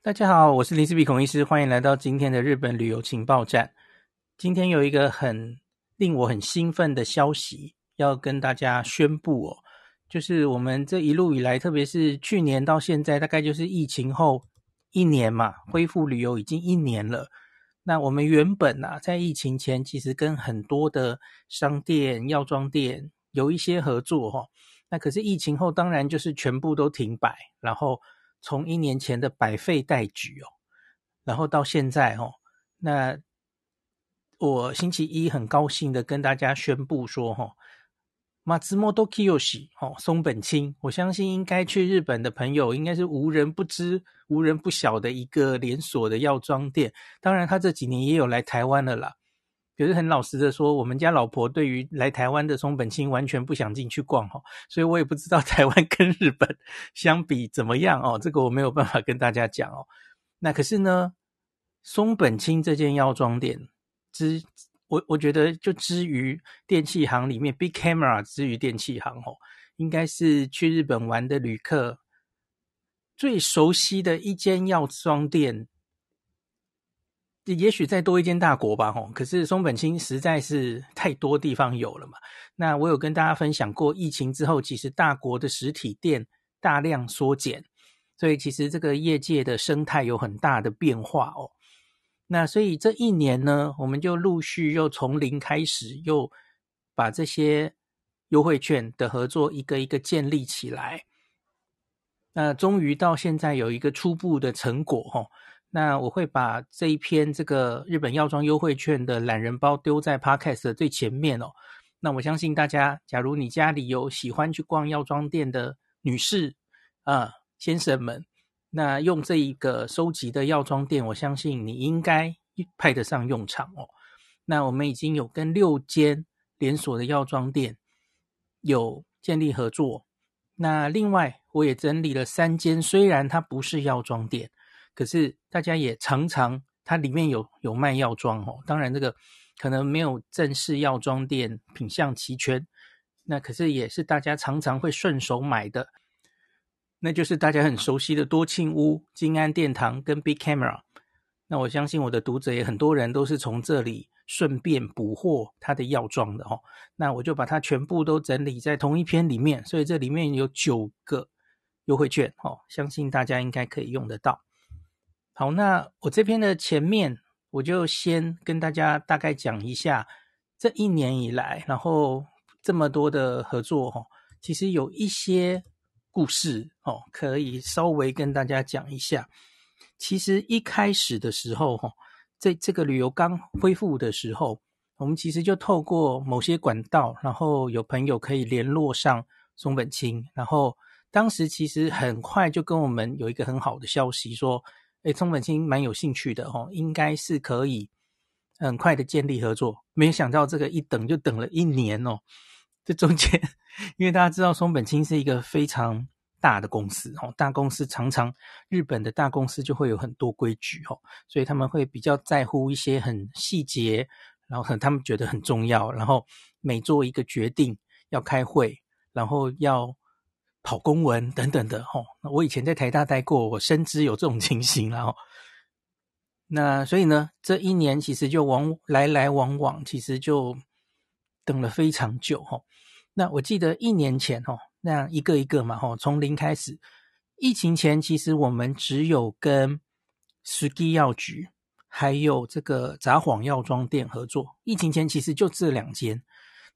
大家好，我是林斯比孔医师，欢迎来到今天的日本旅游情报站。今天有一个很令我很兴奋的消息要跟大家宣布哦，就是我们这一路以来，特别是去年到现在，大概就是疫情后一年嘛，恢复旅游已经一年了。那我们原本啊，在疫情前其实跟很多的商店、药妆店有一些合作哈、哦，那可是疫情后当然就是全部都停摆，然后。从一年前的百废待举哦，然后到现在哦，那我星期一很高兴的跟大家宣布说哈，松本清哦，松本清，我相信应该去日本的朋友应该是无人不知、无人不晓的一个连锁的药妆店。当然，他这几年也有来台湾了啦。可是很老实的说，我们家老婆对于来台湾的松本清完全不想进去逛哈，所以我也不知道 台湾跟日本相比怎么样哦，这个我没有办法跟大家讲哦。那可是呢，松本清这间药妆店之，我我觉得就之于电器行里面，Big Camera 之于电器行哦，应该是去日本玩的旅客最熟悉的一间药妆店。也许再多一间大国吧，吼！可是松本清实在是太多地方有了嘛。那我有跟大家分享过，疫情之后，其实大国的实体店大量缩减，所以其实这个业界的生态有很大的变化哦。那所以这一年呢，我们就陆续又从零开始，又把这些优惠券的合作一个一个建立起来。那终于到现在有一个初步的成果，吼！那我会把这一篇这个日本药妆优惠券的懒人包丢在 Podcast 的最前面哦。那我相信大家，假如你家里有喜欢去逛药妆店的女士啊、先生们，那用这一个收集的药妆店，我相信你应该派得上用场哦。那我们已经有跟六间连锁的药妆店有建立合作。那另外，我也整理了三间，虽然它不是药妆店。可是大家也常常，它里面有有卖药妆哦。当然，这个可能没有正式药妆店品相齐全，那可是也是大家常常会顺手买的。那就是大家很熟悉的多庆屋、金安殿堂跟 Big Camera。那我相信我的读者也很多人都是从这里顺便补货它的药妆的哦。那我就把它全部都整理在同一篇里面，所以这里面有九个优惠券哦，相信大家应该可以用得到。好，那我这边的前面，我就先跟大家大概讲一下这一年以来，然后这么多的合作哈，其实有一些故事哦，可以稍微跟大家讲一下。其实一开始的时候哈，在这个旅游刚恢复的时候，我们其实就透过某些管道，然后有朋友可以联络上松本清，然后当时其实很快就跟我们有一个很好的消息说。诶，松本清蛮有兴趣的哦，应该是可以很快的建立合作。没想到这个一等就等了一年哦。这中间，因为大家知道松本清是一个非常大的公司哦，大公司常常日本的大公司就会有很多规矩哦，所以他们会比较在乎一些很细节，然后很他们觉得很重要，然后每做一个决定要开会，然后要。跑公文等等的吼，我以前在台大待过，我深知有这种情形然后，那所以呢，这一年其实就往来来往往，其实就等了非常久吼。那我记得一年前吼，那一个一个嘛吼，从零开始，疫情前其实我们只有跟 SKI 药局还有这个札幌药妆店合作。疫情前其实就这两间，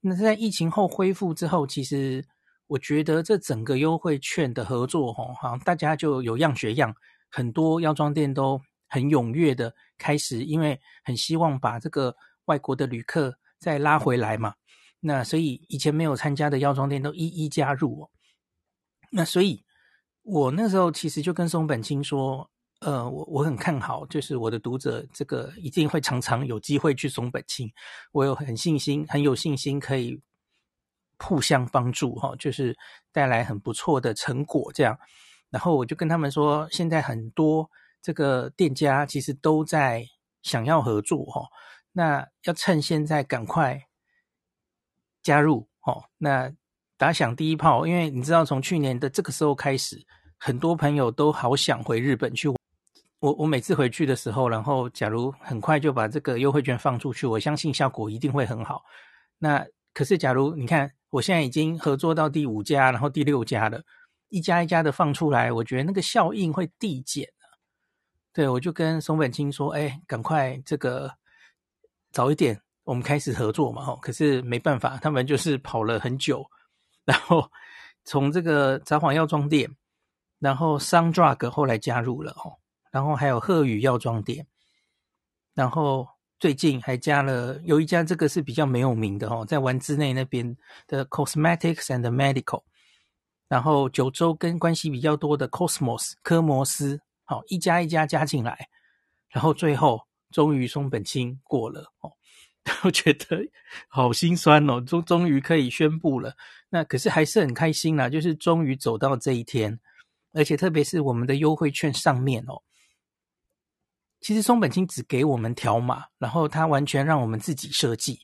那在疫情后恢复之后，其实。我觉得这整个优惠券的合作，吼，好大家就有样学样，很多药妆店都很踊跃的开始，因为很希望把这个外国的旅客再拉回来嘛。那所以以前没有参加的药妆店都一一加入哦。那所以我那时候其实就跟松本清说，呃，我我很看好，就是我的读者这个一定会常常有机会去松本清，我有很信心，很有信心可以。互相帮助，哈，就是带来很不错的成果，这样。然后我就跟他们说，现在很多这个店家其实都在想要合作，哈，那要趁现在赶快加入，哈，那打响第一炮。因为你知道，从去年的这个时候开始，很多朋友都好想回日本去。我我每次回去的时候，然后假如很快就把这个优惠券放出去，我相信效果一定会很好。那可是假如你看，我现在已经合作到第五家，然后第六家了，一家一家的放出来，我觉得那个效应会递减。对，我就跟松本清说：“哎，赶快这个早一点，我们开始合作嘛。”可是没办法，他们就是跑了很久，然后从这个札幌药妆店，然后 Sun Drug 后来加入了哦，然后还有鹤宇药妆店，然后最近还加了有一家，这个是比较没有名的哦，在丸之内那边的 Cosmetics and Medical，然后九州跟关系比较多的 Cosmos 科摩斯。好，一家一家加进来，然后最后终于松本清过了哦，我觉得好心酸哦，终终于可以宣布了。那可是还是很开心啦，就是终于走到这一天，而且特别是我们的优惠券上面哦，其实松本清只给我们条码，然后他完全让我们自己设计，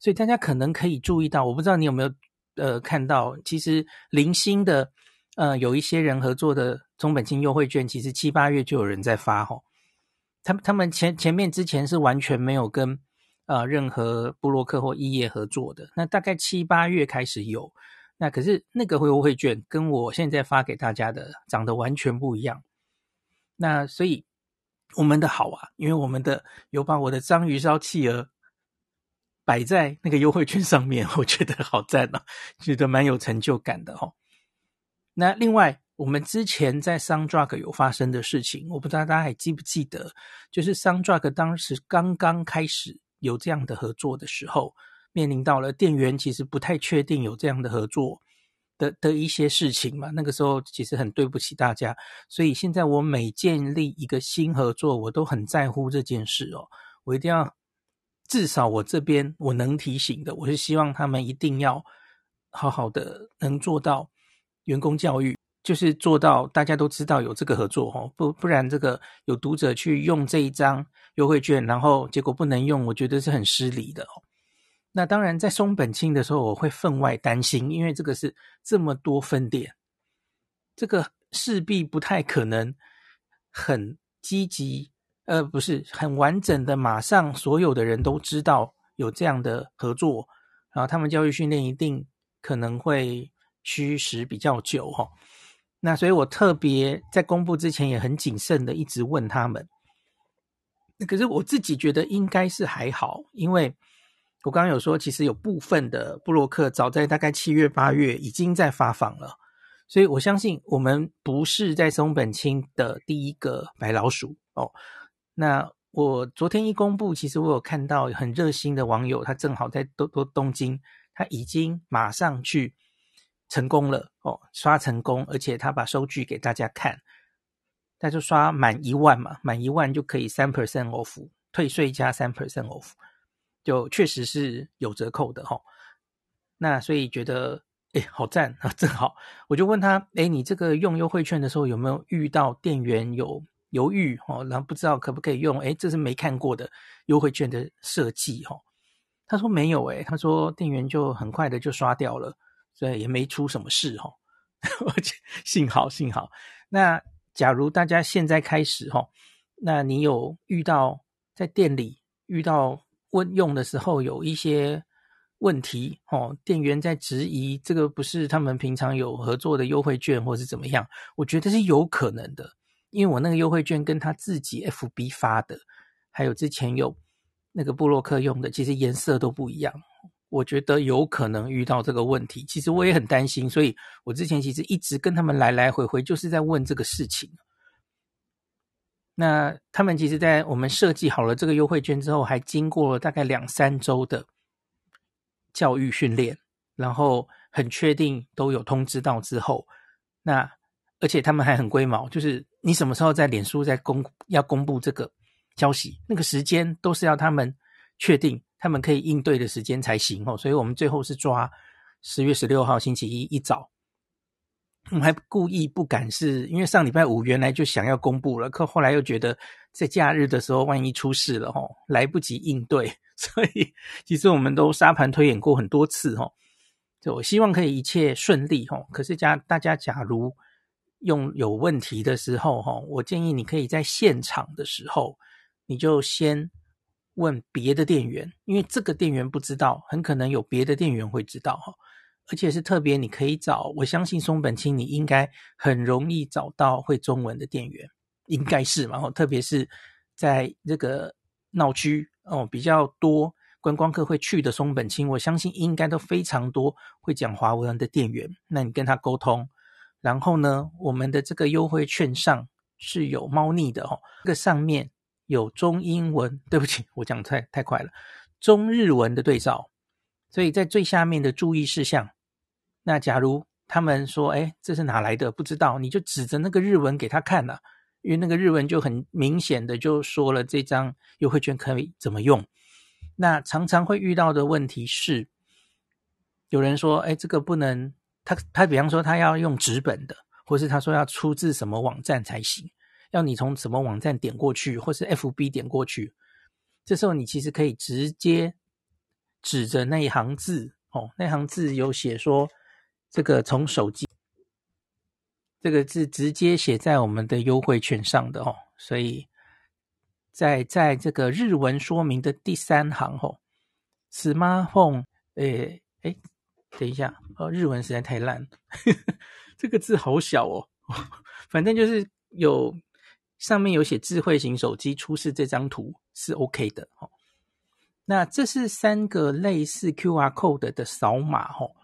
所以大家可能可以注意到，我不知道你有没有呃看到，其实零星的。呃，有一些人合作的松本清优惠券，其实七八月就有人在发吼。他他们前前面之前是完全没有跟呃任何部落客或异业合作的。那大概七八月开始有，那可是那个优惠券跟我现在发给大家的长得完全不一样。那所以我们的好啊，因为我们的有把我的章鱼烧企鹅摆在那个优惠券上面，我觉得好赞啊，觉得蛮有成就感的吼。那另外，我们之前在 Sundrug 有发生的事情，我不知道大家还记不记得，就是 Sundrug 当时刚刚开始有这样的合作的时候，面临到了店员其实不太确定有这样的合作的的一些事情嘛。那个时候其实很对不起大家，所以现在我每建立一个新合作，我都很在乎这件事哦。我一定要至少我这边我能提醒的，我是希望他们一定要好好的能做到。员工教育就是做到大家都知道有这个合作哦，不不然这个有读者去用这一张优惠券，然后结果不能用，我觉得是很失礼的哦。那当然在松本清的时候，我会分外担心，因为这个是这么多分店，这个势必不太可能很积极，呃，不是很完整的，马上所有的人都知道有这样的合作，然后他们教育训练一定可能会。虚实比较久哈，那所以我特别在公布之前也很谨慎的一直问他们。可是我自己觉得应该是还好，因为我刚刚有说，其实有部分的布洛克早在大概七月八月已经在发放了，所以我相信我们不是在松本清的第一个白老鼠哦。那我昨天一公布，其实我有看到很热心的网友，他正好在东东东京，他已经马上去。成功了哦，刷成功，而且他把收据给大家看，他就刷满一万嘛，满一万就可以三 percent off，退税加三 percent off，就确实是有折扣的哈、那所以觉得诶好赞啊，正好我就问他，诶你这个用优惠券的时候有没有遇到店员有犹豫哦，然后不知道可不可以用？诶这是没看过的优惠券的设计哈、他说没有诶，他说店员就很快的就刷掉了。所以也没出什么事哈，幸好幸好。那假如大家现在开始哈，那你有遇到在店里遇到问用的时候有一些问题哦，店员在质疑这个不是他们平常有合作的优惠券或是怎么样？我觉得是有可能的，因为我那个优惠券跟他自己 FB 发的，还有之前有那个布洛克用的，其实颜色都不一样。我觉得有可能遇到这个问题，其实我也很担心，所以我之前其实一直跟他们来来回回，就是在问这个事情。那他们其实，在我们设计好了这个优惠券之后，还经过了大概两三周的教育训练，然后很确定都有通知到之后，那而且他们还很龟毛，就是你什么时候在脸书在公要公布这个消息，那个时间都是要他们确定。他们可以应对的时间才行哦，所以我们最后是抓十月十六号星期一一早，我们还故意不敢是，因为上礼拜五原来就想要公布了，可后来又觉得在假日的时候万一出事了吼，来不及应对，所以其实我们都沙盘推演过很多次吼，就我希望可以一切顺利吼。可是假大家假如用有问题的时候，哈，我建议你可以在现场的时候，你就先问别的店员，因为这个店员不知道，很可能有别的店员会知道，哈，而且是特别你可以找，我相信松本清你应该很容易找到会中文的店员，应该是嘛，哦特别是在这个闹区哦比较多观光客会去的松本清，我相信应该都非常多会讲华文的店员，那你跟他沟通。然后呢，我们的这个优惠券上是有猫腻的哦，这个上面有中英文，对不起，我讲太太快了，中日文的对照，所以在最下面的注意事项，那假如他们说，哎，这是哪来的？不知道，你就指着那个日文给他看了，因为那个日文就很明显的就说了这张优惠券可以怎么用。那常常会遇到的问题是，有人说，哎，这个不能。他他比方说他要用纸本的，或是他说要出自什么网站才行，要你从什么网站点过去，或是 FB 点过去，这时候你其实可以直接指着那一行字哦，那行字有写说这个从手机这个字直接写在我们的优惠券上的哦，所以在在这个日文说明的第三行哦，smartphone，诶诶等一下，哦，日文实在太烂，这个字好小哦。反正就是有上面有写智慧型手机出示这张图是 OK 的哦。那这是三个类似 QR code 的扫码哦。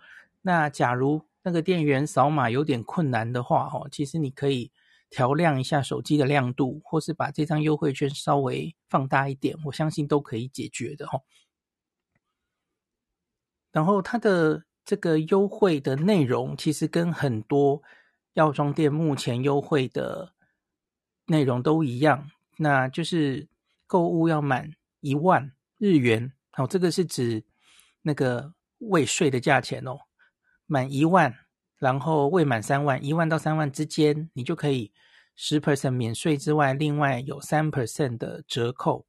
那假如那个店员扫码有点困难的话哦，其实你可以调亮一下手机的亮度，或是把这张优惠券稍微放大一点，我相信都可以解决的哦。然后它的。这个优惠的内容其实跟很多药妆店目前优惠的内容都一样，那就是购物要满一万日元，好，这个是指那个未税的价钱哦，满一万，然后未满三万，一万到三万之间，你就可以十 percent 免税之外，另外有三 percent 的折扣。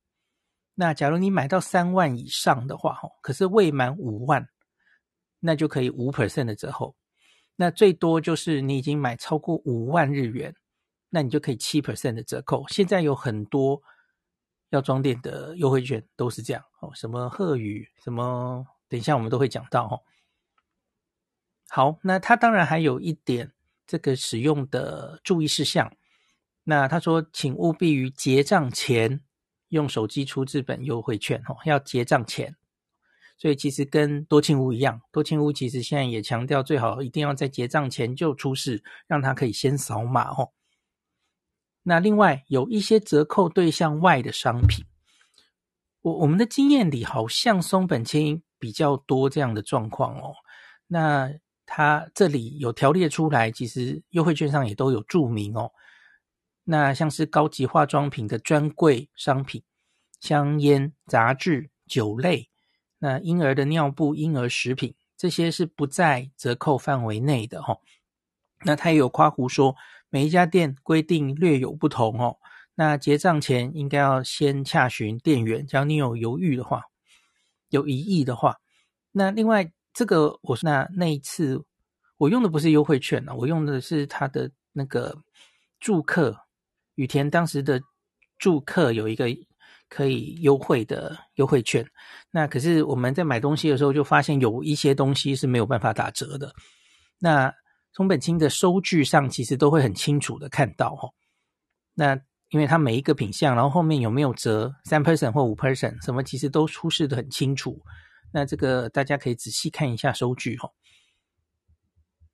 那假如你买到三万以上的话，可是未满五万。那就可以五 percent 的折扣，那最多就是你已经买超过五万日元，那你就可以七 percent 的折扣。现在有很多药妆店的优惠券都是这样哦，什么贺宇，什么，等一下我们都会讲到哦。好，那他当然还有一点这个使用的注意事项，那他说，请务必于结账前用手机出这本优惠券哦，要结账前。所以其实跟多庆屋一样，多庆屋其实现在也强调，最好一定要在结账前就出示，让他可以先扫码哦。那另外有一些折扣对象外的商品，我我们的经验里好像松本清比较多这样的状况哦。那它这里有条列出来，其实优惠券上也都有注明哦。那像是高级化妆品的专柜商品、香烟、杂志、酒类。那婴儿的尿布、婴儿食品，这些是不在折扣范围内的哦。那他也有夸胡说，每一家店规定略有不同哦。那结账前应该要先洽询店员，只要你有犹豫的话，有疑义的话。那另外这个我说那那一次我用的不是优惠券呢，我用的是他的那个住客羽田当时的住客有一个。可以优惠的优惠券，那可是我们在买东西的时候就发现有一些东西是没有办法打折的。那松本清的收据上其实都会很清楚的看到哈。那因为它每一个品项，然后后面有没有折三 percent 或五 percent，什么其实都出示的很清楚。那这个大家可以仔细看一下收据哈。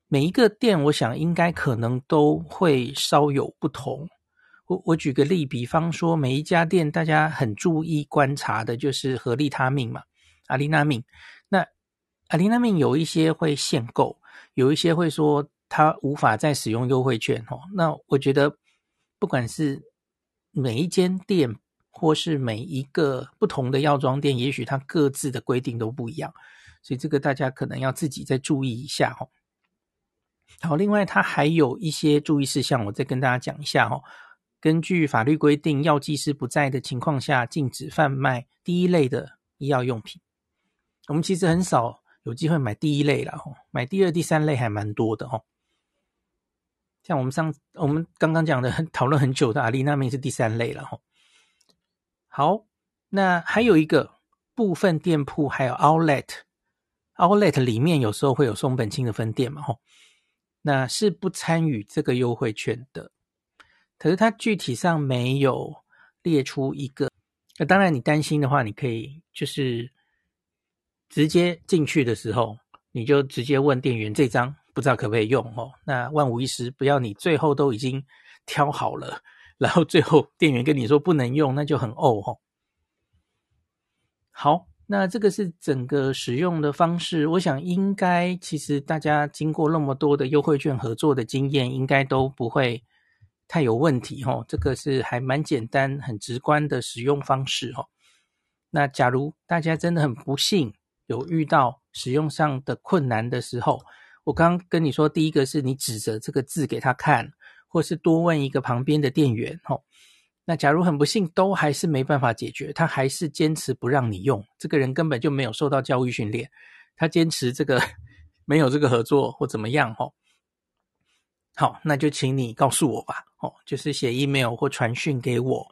每一个店，我想应该可能都会稍有不同。我我举个例，比方说每一家店，大家很注意观察的就是合利他命嘛，阿利那命。那阿利那命有一些会限购，有一些会说他无法再使用优惠券哦。那我觉得不管是每一间店，或是每一个不同的药妆店，也许它各自的规定都不一样，所以这个大家可能要自己再注意一下哦。好，另外它还有一些注意事项，我再跟大家讲一下哦。根据法律规定，药剂师不在的情况下，禁止贩卖第一类的医药用品。我们其实很少有机会买第一类了，吼，买第二、第三类还蛮多的，吼。像我们上我们刚刚讲的很讨论很久的阿里纳明是第三类了哈。好，那还有一个部分店铺还有 outlet，outlet 里面有时候会有松本清的分店嘛吼，那是不参与这个优惠券的。可是它具体上没有列出一个。那当然，你担心的话，你可以就是直接进去的时候，你就直接问店员这张不知道可不可以用哦。那万无一失，不要你最后都已经挑好了，然后最后店员跟你说不能用，那就很呕哦。好，那这个是整个使用的方式，我想应该其实大家经过那么多的优惠券合作的经验，应该都不会。太有问题哈，这个是还蛮简单、很直观的使用方式哦。那假如大家真的很不幸有遇到使用上的困难的时候，我刚跟你说，第一个是你指着这个字给他看，或是多问一个旁边的店员哈。那假如很不幸都还是没办法解决，他还是坚持不让你用，这个人根本就没有受到教育训练，他坚持这个没有这个合作或怎么样哈。好，那就请你告诉我吧。哦，就是写 email 或传讯给我，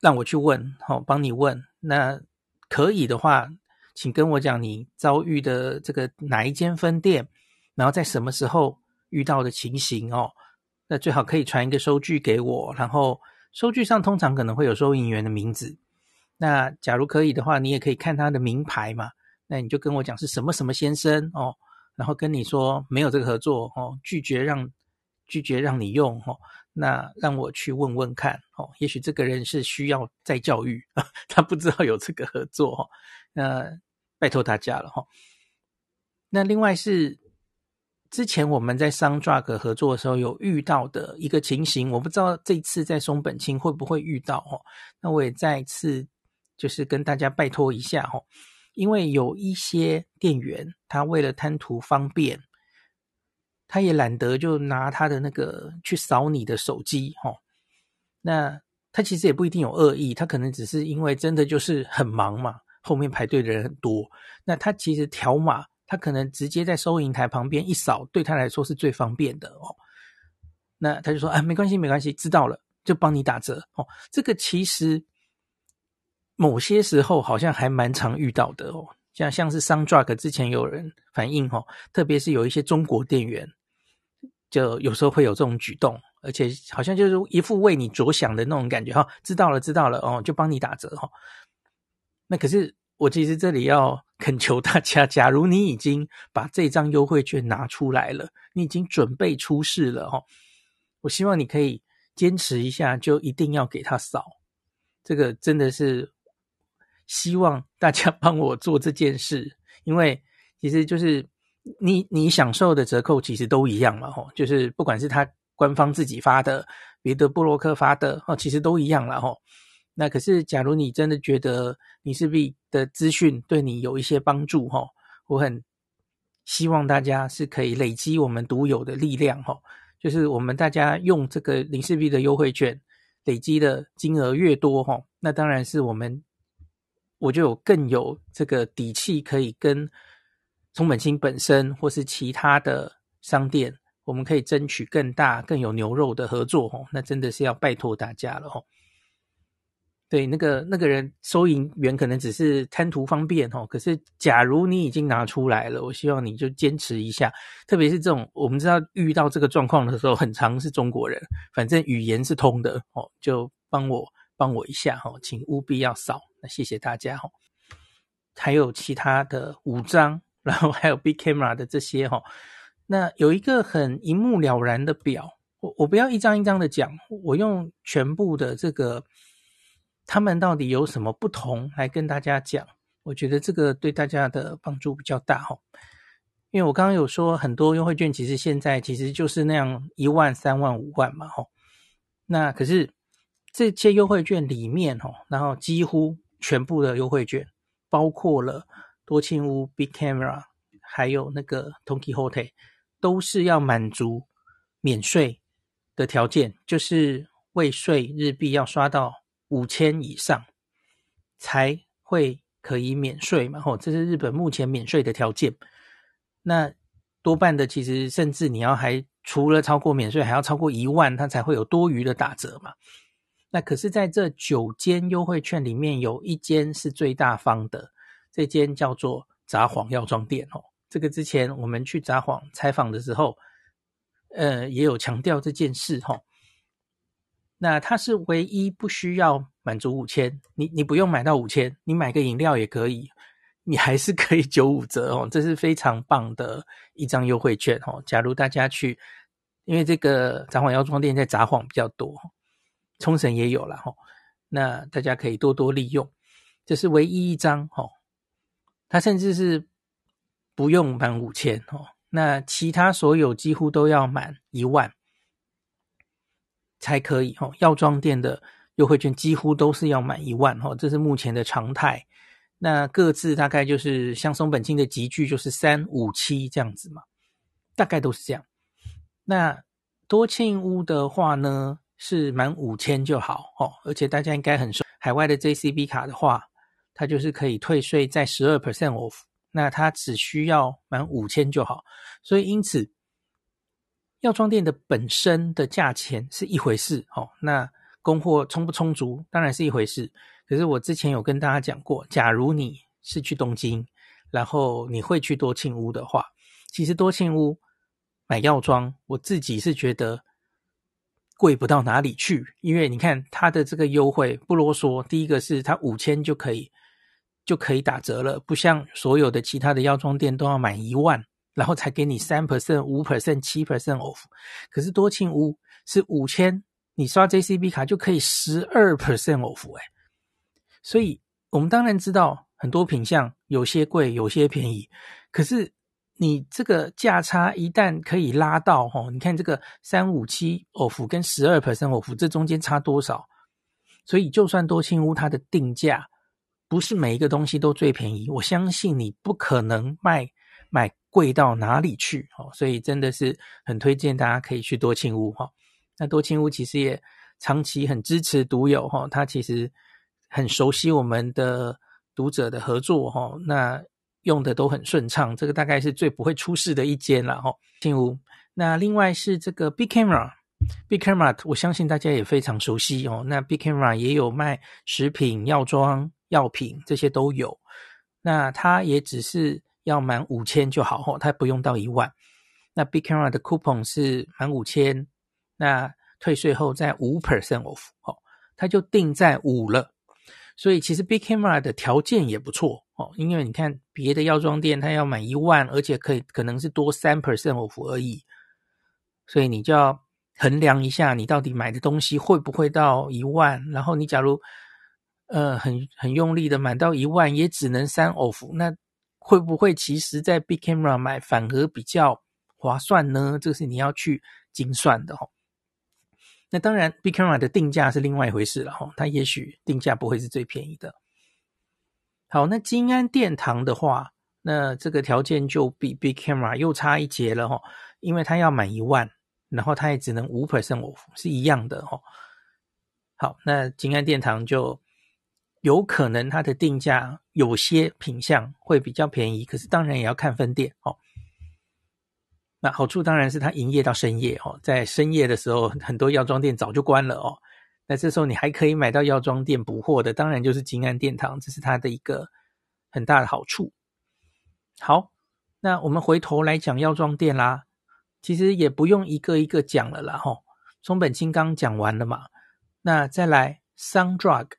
让我去问，好，帮你问。那可以的话，请跟我讲你遭遇的这个哪一间分店，然后在什么时候遇到的情形哦。那最好可以传一个收据给我，然后收据上通常可能会有收银员的名字。那假如可以的话，你也可以看他的名牌嘛。那你就跟我讲是什么什么先生哦，然后跟你说没有这个合作哦，拒绝让。拒绝让你用哦，那让我去问问看哦，也许这个人是需要再教育，他不知道有这个合作哦，那拜托大家了哈。那另外是之前我们在 Soundrug 合作的时候有遇到的一个情形，我不知道这次在松本清会不会遇到哦。那我也再次就是跟大家拜托一下哈，因为有一些店员他为了贪图方便。他也懒得就拿他的那个去扫你的手机，哦。那他其实也不一定有恶意，他可能只是因为真的就是很忙嘛，后面排队的人很多。那他其实条码，他可能直接在收银台旁边一扫，对他来说是最方便的哦。那他就说：“啊，没关系，没关系，知道了，就帮你打折哦。”这个其实某些时候好像还蛮常遇到的哦，像像是 Soundrug 之前有人反映哦，特别是有一些中国店员。就有时候会有这种举动，而且好像就是一副为你着想的那种感觉哈。知道了，知道了哦，就帮你打折哈。那可是我其实这里要恳求大家，假如你已经把这张优惠券拿出来了，你已经准备出示了哈，我希望你可以坚持一下，就一定要给他扫。这个真的是希望大家帮我做这件事，因为其实就是。你你享受的折扣其实都一样嘛，吼，就是不管是他官方自己发的，别的布洛克发的，哦，其实都一样了，吼。那可是，假如你真的觉得你是 b 的资讯对你有一些帮助，吼，我很希望大家是可以累积我们独有的力量，吼，就是我们大家用这个林氏璧的优惠券累积的金额越多，吼，那当然是我们我就有更有这个底气可以跟。松本清本身或是其他的商店，我们可以争取更大、更有牛肉的合作哦。那真的是要拜托大家了哦。对，那个那个人收银员可能只是贪图方便哦。可是假如你已经拿出来了，我希望你就坚持一下。特别是这种我们知道遇到这个状况的时候，很常是中国人，反正语言是通的哦，就帮我帮我一下哦，请务必要扫。那谢谢大家哦。还有其他的五张。然后还有 Big Camera 的这些哈，那有一个很一目了然的表，我我不要一张一张的讲，我用全部的这个，他们到底有什么不同来跟大家讲，我觉得这个对大家的帮助比较大哈。因为我刚刚有说很多优惠券其实现在其实就是那样一万、三万、五万嘛哈，那可是这些优惠券里面哈，然后几乎全部的优惠券包括了。多庆屋、Big Camera，还有那个 Don Quijote，都是要满足免税的条件，就是未税日币要刷到五千以上，才会可以免税嘛。吼，这是日本目前免税的条件。那多半的其实，甚至你要还除了超过免税，还要超过一万，它才会有多余的打折嘛。那可是在这九间优惠券里面，有一间是最大方的，这间叫做札幌药妆店哦。这个之前我们去札幌采访的时候，呃，也有强调这件事哈。那它是唯一不需要满足五千，你你不用买到五千，你买个饮料也可以，你还是可以九五折哦。这是非常棒的一张优惠券哦。假如大家去，因为这个札幌药妆店在札幌比较多，冲绳也有了哈。那大家可以多多利用，这是唯一一张哦。它甚至是不用满五千哦。那其他所有几乎都要满一万。才可以哈，药妆店的优惠券几乎都是要满一万哈，这是目前的常态。那各自大概就是像松本清的集聚就是三五七这样子嘛，大概都是这样。那多庆屋的话呢，是满五千就好哦，而且大家应该很熟，海外的 JCB 卡的话，它就是可以退税在十二 percent off，那它只需要满五千就好，所以因此。药妆店的本身的价钱是一回事，哦，那供货充不充足当然是一回事。可是我之前有跟大家讲过，假如你是去东京，然后你会去多庆屋的话，其实多庆屋买药妆，我自己是觉得贵不到哪里去，因为你看它的这个优惠不啰嗦，第一个是它五千就可以就可以打折了，不像所有的其他的药妆店都要满一万。然后才给你三 percent、五 percent、七 percent off，可是多庆屋是五千，你刷 JCB 卡就可以十二 percent off 哎，所以我们当然知道很多品项有些贵，有些便宜，可是你这个价差一旦可以拉到哦，你看这个三五七 off 跟十二 percent off 这中间差多少？所以就算多庆屋它的定价不是每一个东西都最便宜，我相信你不可能卖买。贵到哪里去？哦，所以真的是很推荐大家可以去多清屋哈。那多清屋其实也长期很支持读友哈，他其实很熟悉我们的读者的合作哈。那用的都很顺畅，这个大概是最不会出事的一间了哈。庆屋。那另外是这个 Big Camera，Big Camera 我相信大家也非常熟悉哦。那 Big Camera 也有卖食品、药妆、药品这些都有。那它也只是。要满五千就好哦，它不用到一万。那 Big Camera 的 coupon 是满五千，那退税后再五 percent off，哦，它就定在五了。所以其实 Big Camera 的条件也不错哦，因为你看别的药妆店它要满一万，而且可以可能是多三 percent off 而已。所以你就要衡量一下，你到底买的东西会不会到一万。然后你假如呃很很用力的满到一万，也只能三 off，那。会不会其实在 Big Camera 买反而比较划算呢？这是你要去精算的哈。那当然，Big Camera 的定价是另外一回事了哈。它也许定价不会是最便宜的。好，那金安殿堂的话，那这个条件就比 Big Camera 又差一截了哈，因为它要满一万，然后它也只能五 percent off，是一样的哈。好，那金安殿堂就。有可能它的定价有些品相会比较便宜，可是当然也要看分店哦。那好处当然是它营业到深夜哦，在深夜的时候，很多药妆店早就关了哦。那这时候你还可以买到药妆店补货的，当然就是金安殿堂，这是它的一个很大的好处。好，那我们回头来讲药妆店啦，其实也不用一个一个讲了啦，吼，松本清刚讲完了嘛，那再来 Sundrug。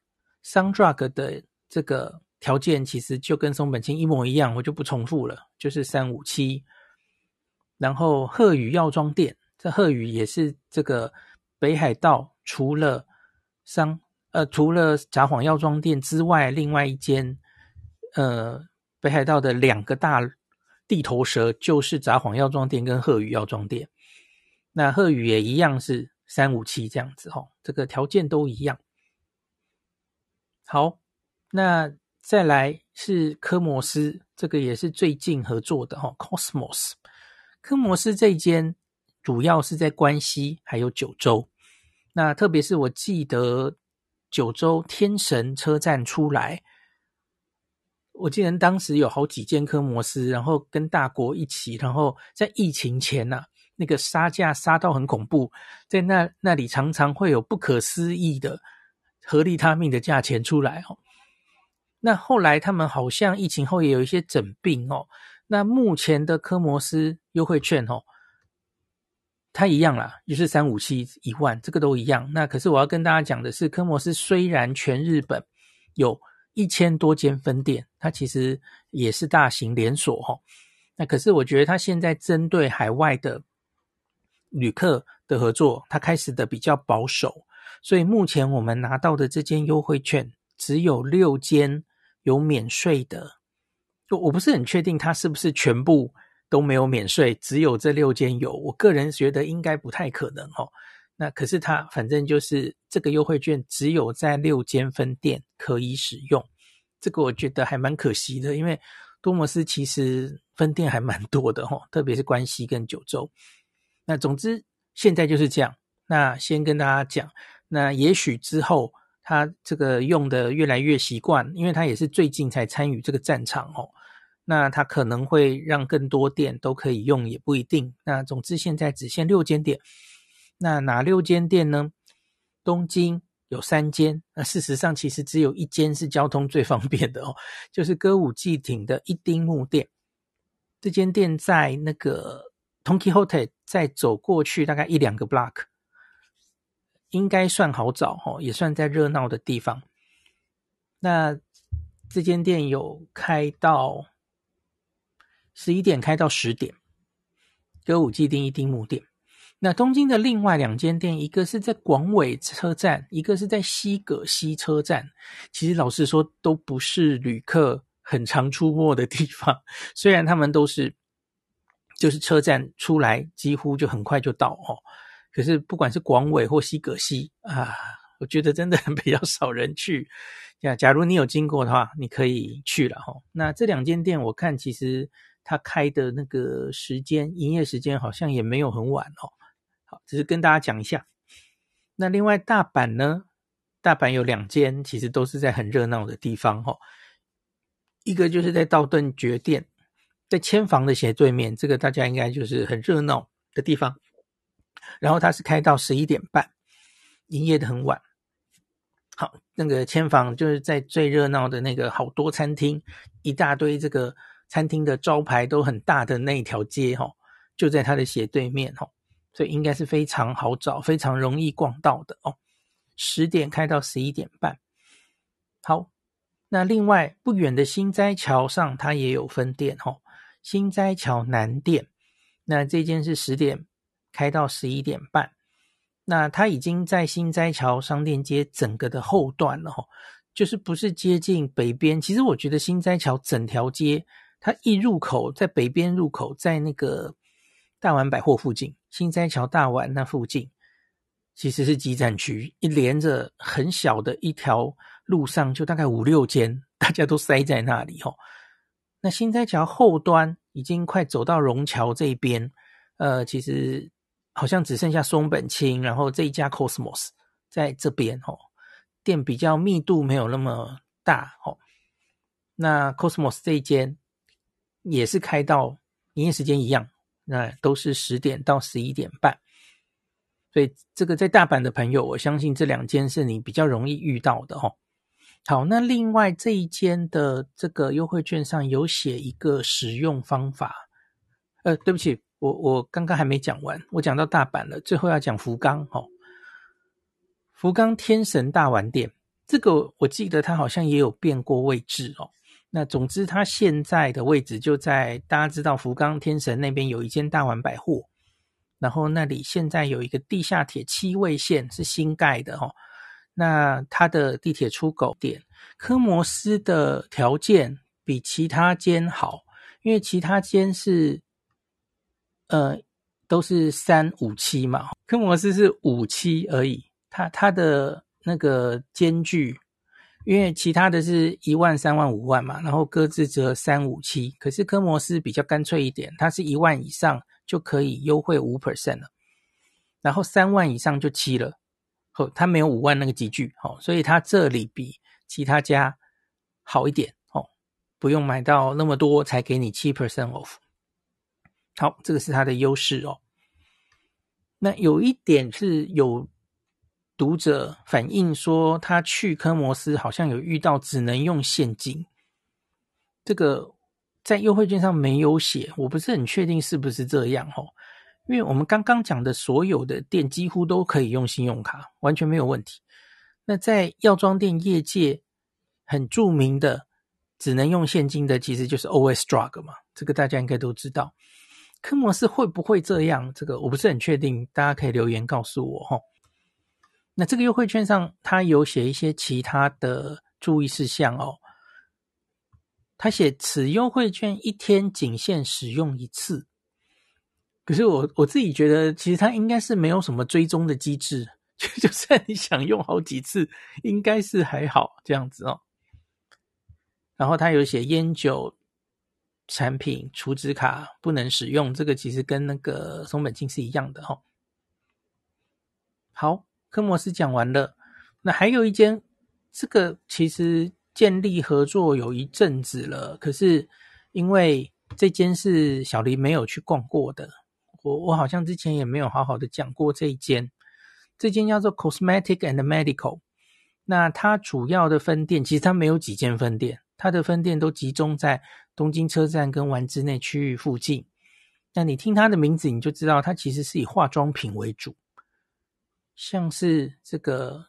商 drug 的这个条件其实就跟松本清一模一样，我就不重复了，就是三五七。然后鹤羽药妆店，这鹤羽也是这个北海道除了商呃除了札幌药妆店之外，另外一间呃北海道的两个大地头蛇就是札幌药妆店跟鹤羽药妆店。那鹤羽也一样是三五七这样子哦，这个条件都一样。好，那再来是科摩斯，这个也是最近合作的哈、哦。Cosmos，科摩斯这一间主要是在关西还有九州。那特别是我记得九州天神车站出来，我记得当时有好几间科摩斯，然后跟大国一起，然后在疫情前呐、啊，那个杀价杀到很恐怖，在那那里常常会有不可思议的合利他命的价钱出来哦。那后来他们好像疫情后也有一些整病哦。那目前的科摩斯优惠券哦，它一样啦，就是三五七一万，这个都一样。那可是我要跟大家讲的是，科摩斯虽然全日本有一千多间分店，它其实也是大型连锁哈。那可是我觉得它现在针对海外的旅客的合作，它开始的比较保守，所以目前我们拿到的这间优惠券只有六间有免税的，我我不是很确定它是不是全部都没有免税，只有这六间有。我个人觉得应该不太可能哦。那可是它反正就是这个优惠券只有在六间分店可以使用，这个我觉得还蛮可惜的，因为多摩斯其实。分店还蛮多的齁，特别是关西跟九州。那总之现在就是这样。那先跟大家讲，那也许之后他这个用的越来越习惯，因为他也是最近才参与这个战场哦。那他可能会让更多店都可以用，也不一定。那总之现在只限六间店。那哪六间店呢？东京有三间。那事实上其实只有一间是交通最方便的哦，就是歌舞伎町的一丁目店。这间店在那个 Tonki Hotel 再走过去大概一两个 block，应该算好找哦，也算在热闹的地方。那这间店有开到十一点，开到十点。歌舞伎町一丁目店。那东京的另外两间店，一个是在广尾车站，一个是在西葛西车站。其实老实说，都不是旅客。很常出没的地方，虽然他们都是就是车站出来几乎就很快就到哦，可是不管是广尾或西葛西啊，我觉得真的 比较少人去。呀，假如你有经过的话，你可以去了哈。那这两间店我看其实它开的那个时间营业时间好像也没有很晚哦。好，只是跟大家讲一下。那另外大阪呢，大阪有两间，其实都是在很热闹的地方哦。一个就是在道顿堀店，在千房的斜对面，这个大家应该就是很热闹的地方。然后它是开到十一点半，营业的很晚。好，那个千房就是在最热闹的那个好多餐厅，一大堆这个餐厅的招牌都很大的那一条街哈，就在它的斜对面哈，所以应该是非常好找，非常容易逛到的哦。十点开到十一点半，好。那另外不远的心斋桥上，它也有分店哦。心斋桥南店，那这间是十点开到十一点半。那它已经在新斋桥商店街整个的后段了哈，就是不是接近北边。其实我觉得新斋桥整条街，它一入口在北边入口，在那个大丸百货附近，新斋桥大丸那附近，其实是基站区，一连着很小的一条。路上就大概五六间，大家都塞在那里吼。那新斋桥后端已经快走到荣桥这边，呃，其实好像只剩下松本清，然后这一家 Cosmos 在这边哦，店比较密度没有那么大哦。那 Cosmos 这一间也是开到营业时间一样，那都是十点到十一点半。所以这个在大阪的朋友，我相信这两间是你比较容易遇到的哦。好，那另外这一间的这个优惠券上有写一个使用方法。呃，对不起，我我刚刚还没讲完，我讲到大阪了，最后要讲福冈哦。福冈天神大丸店，这个我记得它好像也有变过位置哦。那总之，它现在的位置就在大家知道福冈天神那边有一间大丸百货，然后那里现在有一个地下铁七位线是新盖的哦。那它的地铁出口点，科摩斯的条件比其他间好，因为其他间是，呃，都是三五七嘛，科摩斯是五七而已。它它的那个间距，因为其他的是一万、三万、五万嘛，然后各自折三五七，可是科摩斯比较干脆一点，它是一万以上就可以优惠五 percent 了，然后三万以上就七了。哦，它没有五万那个级距，哦，所以它这里比其他家好一点，哦，不用买到那么多才给你七 percent off。好，这个是它的优势哦。那有一点是有读者反映说，他去科摩斯好像有遇到只能用现金，这个在优惠券上没有写，我不是很确定是不是这样哦。因为我们刚刚讲的所有的店几乎都可以用信用卡，完全没有问题。那在药妆店业界很著名的，只能用现金的，其实就是 OS Drug 嘛，这个大家应该都知道。科摩斯会不会这样？这个我不是很确定，大家可以留言告诉我哈。那这个优惠券上，它有写一些其他的注意事项哦。他写此优惠券一天仅限使用一次。可是我我自己觉得，其实它应该是没有什么追踪的机制，就就算你想用好几次，应该是还好这样子哦。然后他有写烟酒。产品储值卡不能使用，这个其实跟那个松本清是一样的哈。好，科摩斯讲完了，那还有一间，这个其实建立合作有一阵子了，可是因为这间是小黎没有去逛过的，我我好像之前也没有好好的讲过这一间，这间叫做 Cosmetic and Medical，那它主要的分店其实它没有几间分店。它的分店都集中在东京车站跟丸之内区域附近。那你听它的名字，你就知道它其实是以化妆品为主，像是这个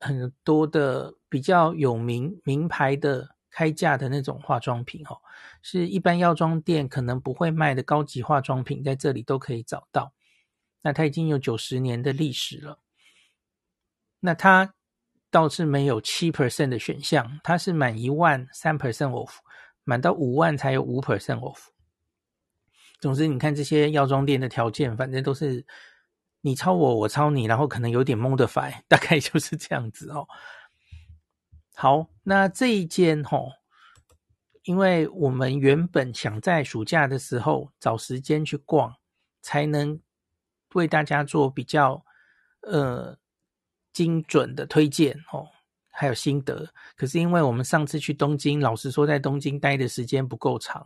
很多的比较有名名牌的开价的那种化妆品哦，是一般药妆店可能不会卖的高级化妆品，在这里都可以找到。那它已经有九十年的历史了。那它。倒是没有七 percent 的选项，它是满一万三 percent off，满到五万才有五 percent off。总之，你看这些药妆店的条件，反正都是你抄我，我抄你，然后可能有点 modify，大概就是这样子哦。好，那这一间哦，因为我们原本想在暑假的时候找时间去逛，才能为大家做比较，呃。精准的推荐哦，还有心得。可是因为我们上次去东京，老实说在东京待的时间不够长，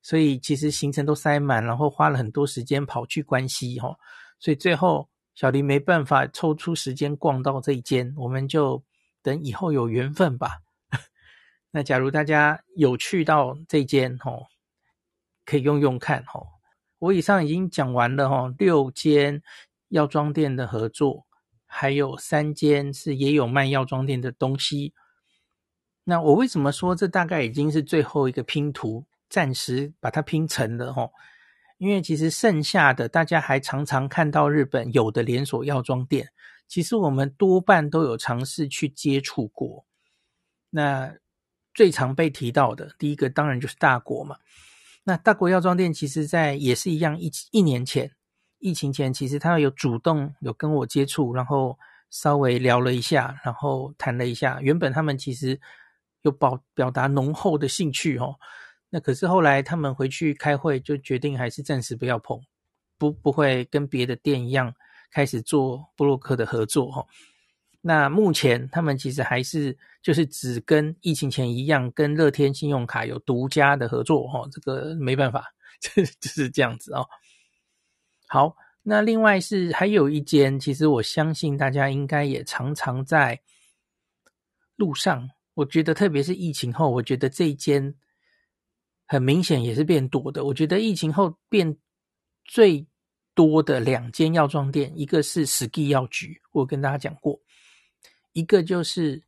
所以其实行程都塞满，然后花了很多时间跑去关西哈，所以最后小林没办法抽出时间逛到这一间，我们就等以后有缘分吧。那假如大家有去到这间哦，可以用用看哦。我以上已经讲完了哈，六间药妆店的合作。还有三间是也有卖药妆店的东西。那我为什么说这大概已经是最后一个拼图，暂时把它拼成了齁？因为其实剩下的大家还常常看到日本有的连锁药妆店，其实我们多半都有尝试去接触过。那最常被提到的第一个当然就是大国嘛。那大国药妆店其实在也是一样，一一年前。疫情前，其实他有主动有跟我接触，然后稍微聊了一下，然后谈了一下。原本他们其实有表表达浓厚的兴趣哦，那可是后来他们回去开会，就决定还是暂时不要碰，不不会跟别的店一样开始做布洛克的合作哈。那目前他们其实还是就是只跟疫情前一样，跟乐天信用卡有独家的合作哈，这个没办法，这 就是这样子哦。好，那另外是还有一间，其实我相信大家应该也常常在路上。我觉得特别是疫情后，我觉得这一间很明显也是变多的。我觉得疫情后变最多的两间药妆店，一个是 SKY 药局，我跟大家讲过；一个就是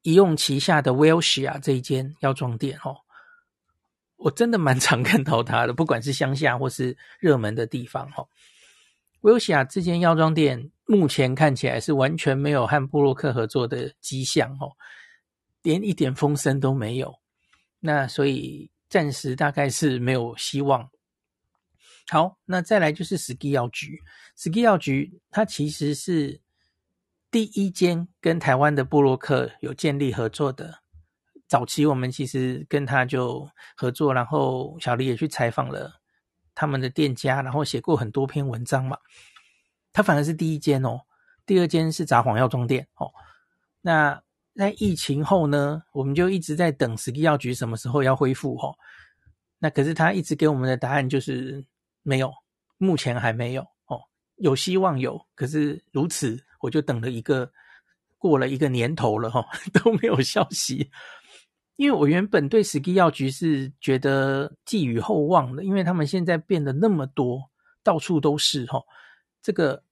一用旗下的 Welcia 这一间药妆店哦。我真的蛮常看到它的，不管是乡下或是热门的地方哈。威欧西亚这间药妆店目前看起来是完全没有和布洛克合作的迹象哦，连一点风声都没有。那所以暂时大概是没有希望。好，那再来就是 SKY 药局，SKY 药局它其实是第一间跟台湾的布洛克有建立合作的。早期我们其实跟他就合作，然后小黎也去采访了他们的店家，然后写过很多篇文章嘛。他反而是第一间哦，第二间是札幌药妆店哦。那在疫情后呢，我们就一直在等 SKY 药局什么时候要恢复哦。那可是他一直给我们的答案就是没有，目前还没有哦。有希望有，可是如此我就等了一个过了一个年头了哈，都没有消息。因为我原本对 Ski 药局是觉得寄予厚望的，因为他们现在变得那么多，到处都是哈。这个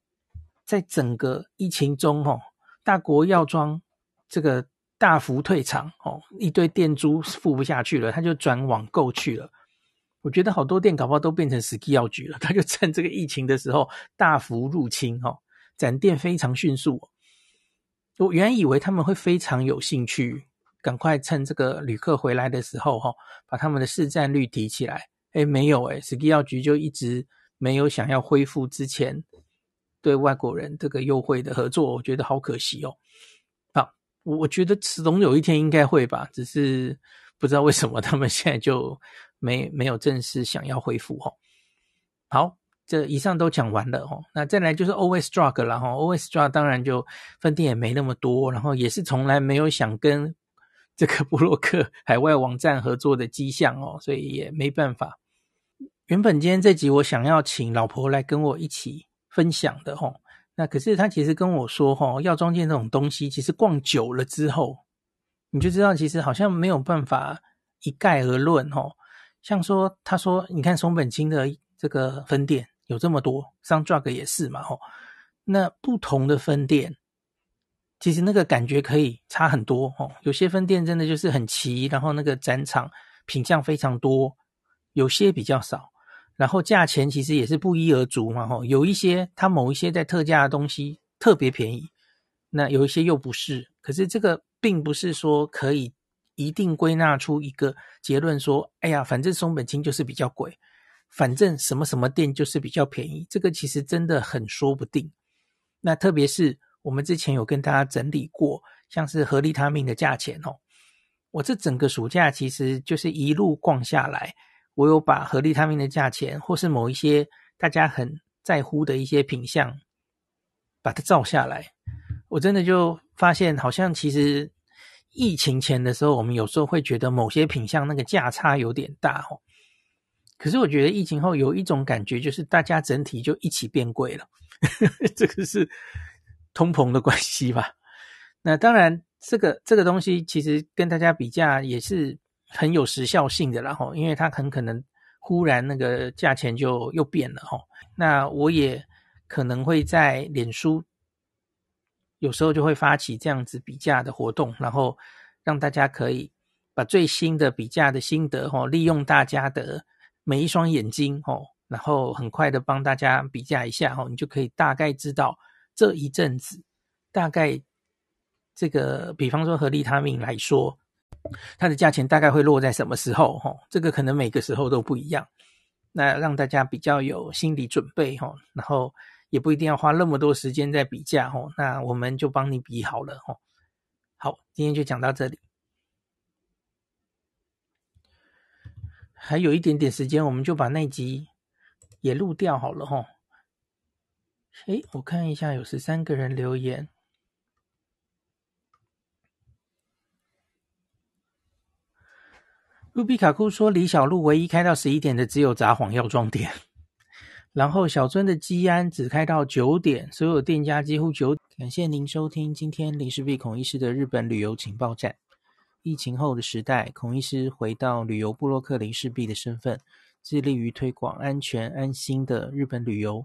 在整个疫情中哈，大国药妆这个大幅退场哦，一堆店租付不下去了，他就转网购去了。我觉得好多店搞不好都变成 Ski 药局了，他就趁这个疫情的时候大幅入侵哈，展店非常迅速。我原以为他们会非常有兴趣。赶快趁这个旅客回来的时候，哈，把他们的市占率提起来。诶，没有诶，Ski 药局就一直没有想要恢复之前对外国人这个优惠的合作，我觉得好可惜哦。好，我觉得总有一天应该会吧，只是不知道为什么他们现在就没没有正式想要恢复哈。好，这以上都讲完了哦，那再来就是 OS Drug 了哈。OS Drug 当然就分店也没那么多，然后也是从来没有想跟。这个布洛克海外网站合作的迹象哦，所以也没办法。原本今天这集我想要请老婆来跟我一起分享的吼，那可是她其实跟我说吼，药妆店这种东西，其实逛久了之后，你就知道其实好像没有办法一概而论吼。像说，她说你看松本清的这个分店有这么多，Sun Drug 也是嘛吼，那不同的分店。其实那个感觉可以差很多哦，有些分店真的就是很齐，然后那个展场品项非常多，有些比较少，然后价钱其实也是不一而足嘛吼，有一些它某一些在特价的东西特别便宜，那有一些又不是，可是这个并不是说可以一定归纳出一个结论说，哎呀，反正松本清就是比较贵，反正什么什么店就是比较便宜，这个其实真的很说不定，那特别是。我们之前有跟大家整理过，像是合利他命的价钱哦。我这整个暑假其实就是一路逛下来，我有把合利他命的价钱，或是某一些大家很在乎的一些品相，把它照下来。我真的就发现，好像其实疫情前的时候，我们有时候会觉得某些品相那个价差有点大哦。可是我觉得疫情后有一种感觉，就是大家整体就一起变贵了。这个是。通膨的关系吧，那当然，这个这个东西其实跟大家比价也是很有时效性的啦吼，因为它很可能忽然那个价钱就又变了吼。那我也可能会在脸书有时候就会发起这样子比价的活动，然后让大家可以把最新的比价的心得吼，利用大家的每一双眼睛吼，然后很快的帮大家比价一下吼，你就可以大概知道。这一阵子，大概这个，比方说和利他命来说，它的价钱大概会落在什么时候？哈，这个可能每个时候都不一样。那让大家比较有心理准备，哈，然后也不一定要花那么多时间在比价，哈。那我们就帮你比好了，哈。好，今天就讲到这里，还有一点点时间，我们就把那集也录掉好了，哈。诶，我看一下，有十三个人留言。卢比卡库说，李小璐唯一开到十一点的只有札幌药妆店，然后小樽的基安只开到九点，所有店家几乎九。感谢您收听今天林氏璧孔医师的日本旅游情报站。疫情后的时代，孔医师回到旅游部落客林氏璧的身份，致力于推广安全安心的日本旅游。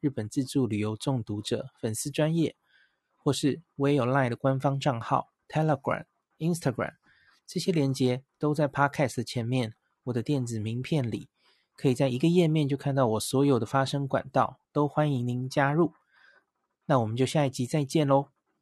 日本自助旅游中毒者粉丝专业，或是 WeLine 的官方账号 Telegram、Instagram，这些连接都在 Podcast 前面。我的电子名片里，可以在一个页面就看到我所有的发声管道，都欢迎您加入。那我们就下一集再见喽。